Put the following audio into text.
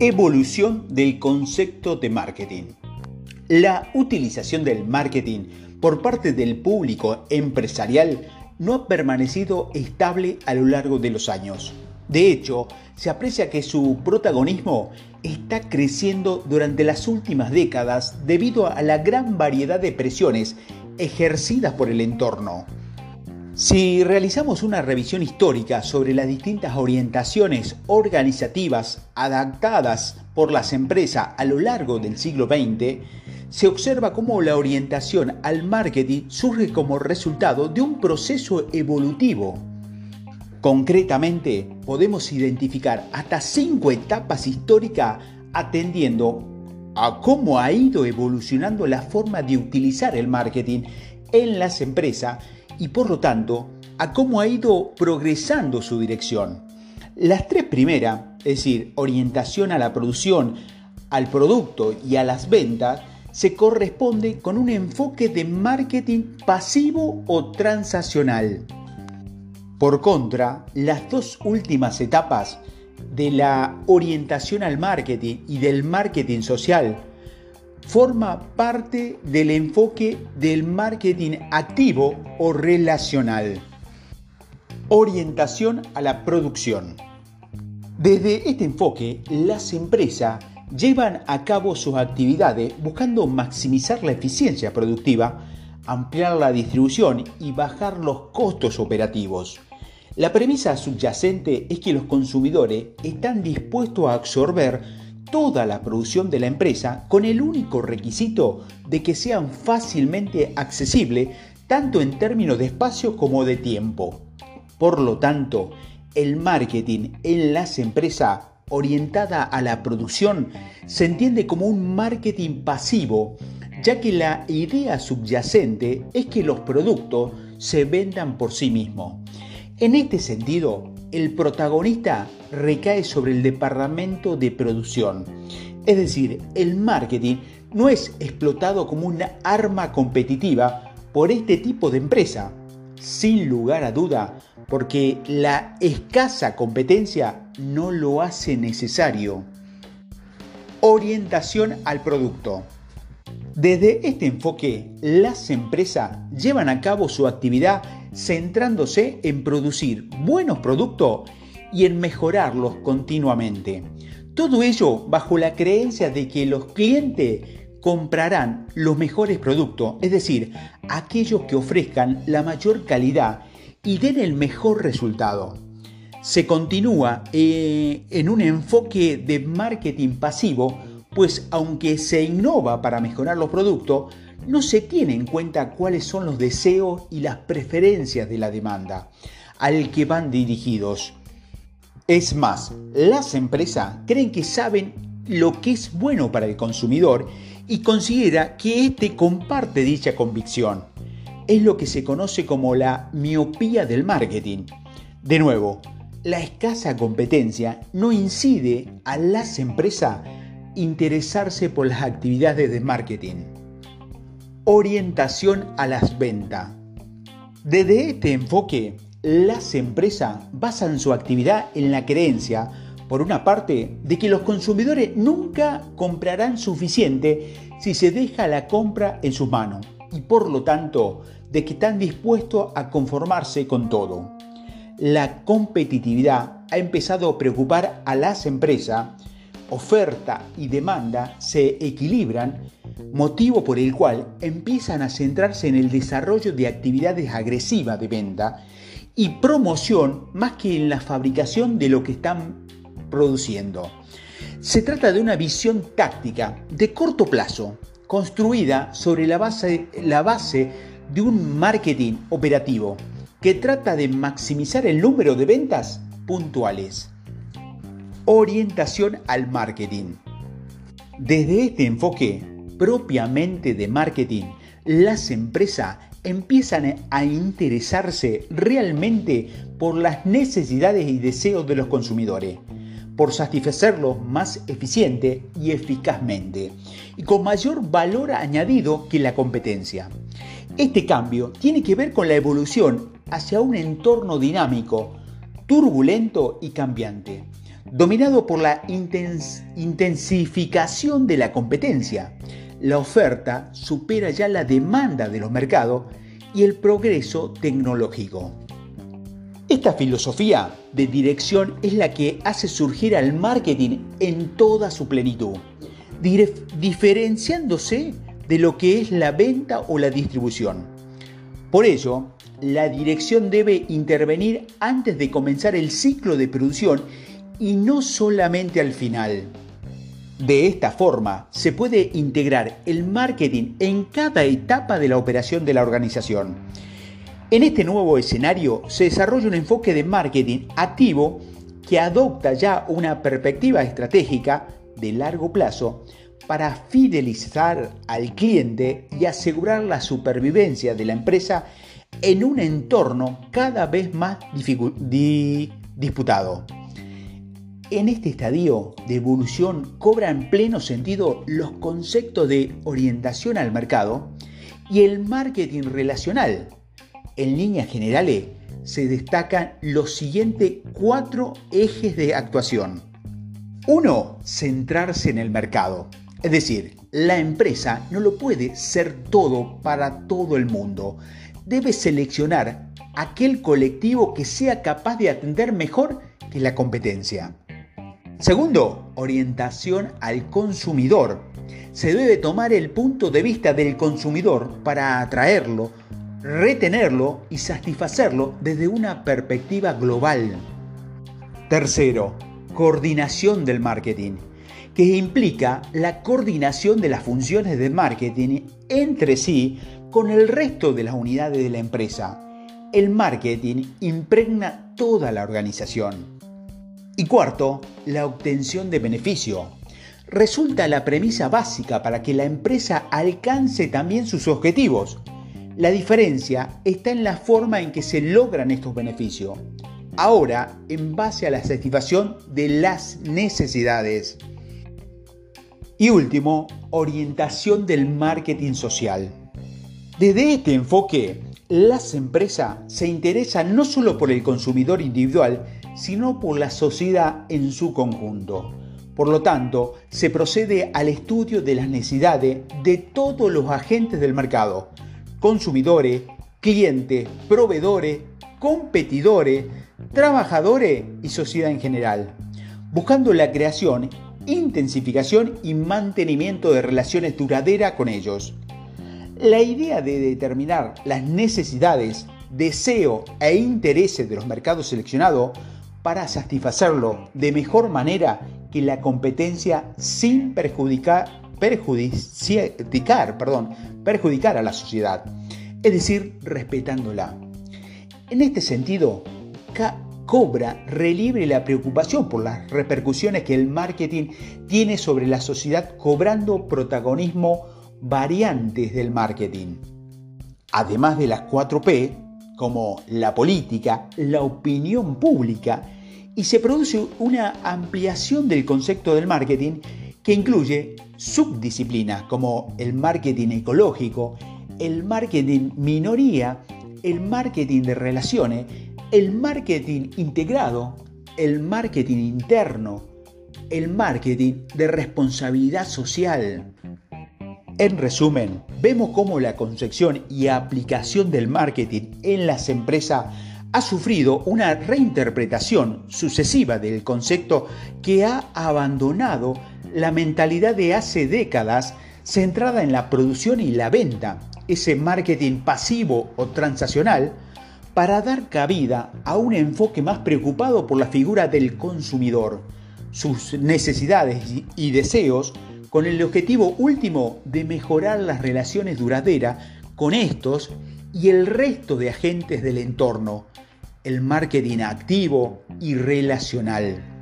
Evolución del concepto de marketing. La utilización del marketing por parte del público empresarial no ha permanecido estable a lo largo de los años. De hecho, se aprecia que su protagonismo está creciendo durante las últimas décadas debido a la gran variedad de presiones ejercidas por el entorno. Si realizamos una revisión histórica sobre las distintas orientaciones organizativas adaptadas por las empresas a lo largo del siglo XX, se observa cómo la orientación al marketing surge como resultado de un proceso evolutivo. Concretamente, podemos identificar hasta cinco etapas históricas atendiendo a cómo ha ido evolucionando la forma de utilizar el marketing en las empresas y por lo tanto a cómo ha ido progresando su dirección. Las tres primeras, es decir, orientación a la producción, al producto y a las ventas, se corresponde con un enfoque de marketing pasivo o transaccional. Por contra, las dos últimas etapas de la orientación al marketing y del marketing social forma parte del enfoque del marketing activo o relacional. Orientación a la producción. Desde este enfoque, las empresas llevan a cabo sus actividades buscando maximizar la eficiencia productiva, ampliar la distribución y bajar los costos operativos. La premisa subyacente es que los consumidores están dispuestos a absorber toda la producción de la empresa con el único requisito de que sean fácilmente accesibles tanto en términos de espacio como de tiempo. Por lo tanto, el marketing en las empresas orientada a la producción se entiende como un marketing pasivo, ya que la idea subyacente es que los productos se vendan por sí mismos. En este sentido, el protagonista recae sobre el departamento de producción. Es decir, el marketing no es explotado como una arma competitiva por este tipo de empresa. Sin lugar a duda, porque la escasa competencia no lo hace necesario. Orientación al producto. Desde este enfoque, las empresas llevan a cabo su actividad centrándose en producir buenos productos y en mejorarlos continuamente. Todo ello bajo la creencia de que los clientes comprarán los mejores productos, es decir, aquellos que ofrezcan la mayor calidad y den el mejor resultado. Se continúa eh, en un enfoque de marketing pasivo pues aunque se innova para mejorar los productos, no se tiene en cuenta cuáles son los deseos y las preferencias de la demanda al que van dirigidos. Es más, las empresas creen que saben lo que es bueno para el consumidor y considera que éste comparte dicha convicción. Es lo que se conoce como la miopía del marketing. De nuevo, la escasa competencia no incide a las empresas interesarse por las actividades de marketing. Orientación a las ventas. Desde este enfoque, las empresas basan su actividad en la creencia, por una parte, de que los consumidores nunca comprarán suficiente si se deja la compra en sus manos y por lo tanto de que están dispuestos a conformarse con todo. La competitividad ha empezado a preocupar a las empresas oferta y demanda se equilibran, motivo por el cual empiezan a centrarse en el desarrollo de actividades agresivas de venta y promoción más que en la fabricación de lo que están produciendo. Se trata de una visión táctica de corto plazo, construida sobre la base, la base de un marketing operativo que trata de maximizar el número de ventas puntuales. Orientación al marketing. Desde este enfoque propiamente de marketing, las empresas empiezan a interesarse realmente por las necesidades y deseos de los consumidores, por satisfacerlos más eficiente y eficazmente y con mayor valor añadido que la competencia. Este cambio tiene que ver con la evolución hacia un entorno dinámico, turbulento y cambiante dominado por la intensificación de la competencia. La oferta supera ya la demanda de los mercados y el progreso tecnológico. Esta filosofía de dirección es la que hace surgir al marketing en toda su plenitud, diferenciándose de lo que es la venta o la distribución. Por ello, la dirección debe intervenir antes de comenzar el ciclo de producción y no solamente al final. De esta forma, se puede integrar el marketing en cada etapa de la operación de la organización. En este nuevo escenario se desarrolla un enfoque de marketing activo que adopta ya una perspectiva estratégica de largo plazo para fidelizar al cliente y asegurar la supervivencia de la empresa en un entorno cada vez más disputado. En este estadio de evolución cobran pleno sentido los conceptos de orientación al mercado y el marketing relacional. En líneas generales se destacan los siguientes cuatro ejes de actuación. Uno, centrarse en el mercado. Es decir, la empresa no lo puede ser todo para todo el mundo. Debe seleccionar aquel colectivo que sea capaz de atender mejor que la competencia. Segundo, orientación al consumidor. Se debe tomar el punto de vista del consumidor para atraerlo, retenerlo y satisfacerlo desde una perspectiva global. Tercero, coordinación del marketing, que implica la coordinación de las funciones de marketing entre sí con el resto de las unidades de la empresa. El marketing impregna toda la organización. Y cuarto, la obtención de beneficio. Resulta la premisa básica para que la empresa alcance también sus objetivos. La diferencia está en la forma en que se logran estos beneficios. Ahora, en base a la satisfacción de las necesidades. Y último, orientación del marketing social. Desde este enfoque, las empresas se interesan no solo por el consumidor individual, sino por la sociedad en su conjunto. Por lo tanto, se procede al estudio de las necesidades de todos los agentes del mercado, consumidores, clientes, proveedores, competidores, trabajadores y sociedad en general, buscando la creación, intensificación y mantenimiento de relaciones duraderas con ellos. La idea de determinar las necesidades, deseos e intereses de los mercados seleccionados para satisfacerlo de mejor manera que la competencia sin perjudicar, perdón, perjudicar a la sociedad, es decir, respetándola. En este sentido, cobra relieve la preocupación por las repercusiones que el marketing tiene sobre la sociedad cobrando protagonismo variantes del marketing. Además de las 4 P, como la política, la opinión pública y se produce una ampliación del concepto del marketing que incluye subdisciplinas como el marketing ecológico, el marketing minoría, el marketing de relaciones, el marketing integrado, el marketing interno, el marketing de responsabilidad social. En resumen, vemos cómo la concepción y aplicación del marketing en las empresas ha sufrido una reinterpretación sucesiva del concepto que ha abandonado la mentalidad de hace décadas centrada en la producción y la venta, ese marketing pasivo o transaccional, para dar cabida a un enfoque más preocupado por la figura del consumidor, sus necesidades y deseos, con el objetivo último de mejorar las relaciones duraderas con estos y el resto de agentes del entorno, el marketing activo y relacional.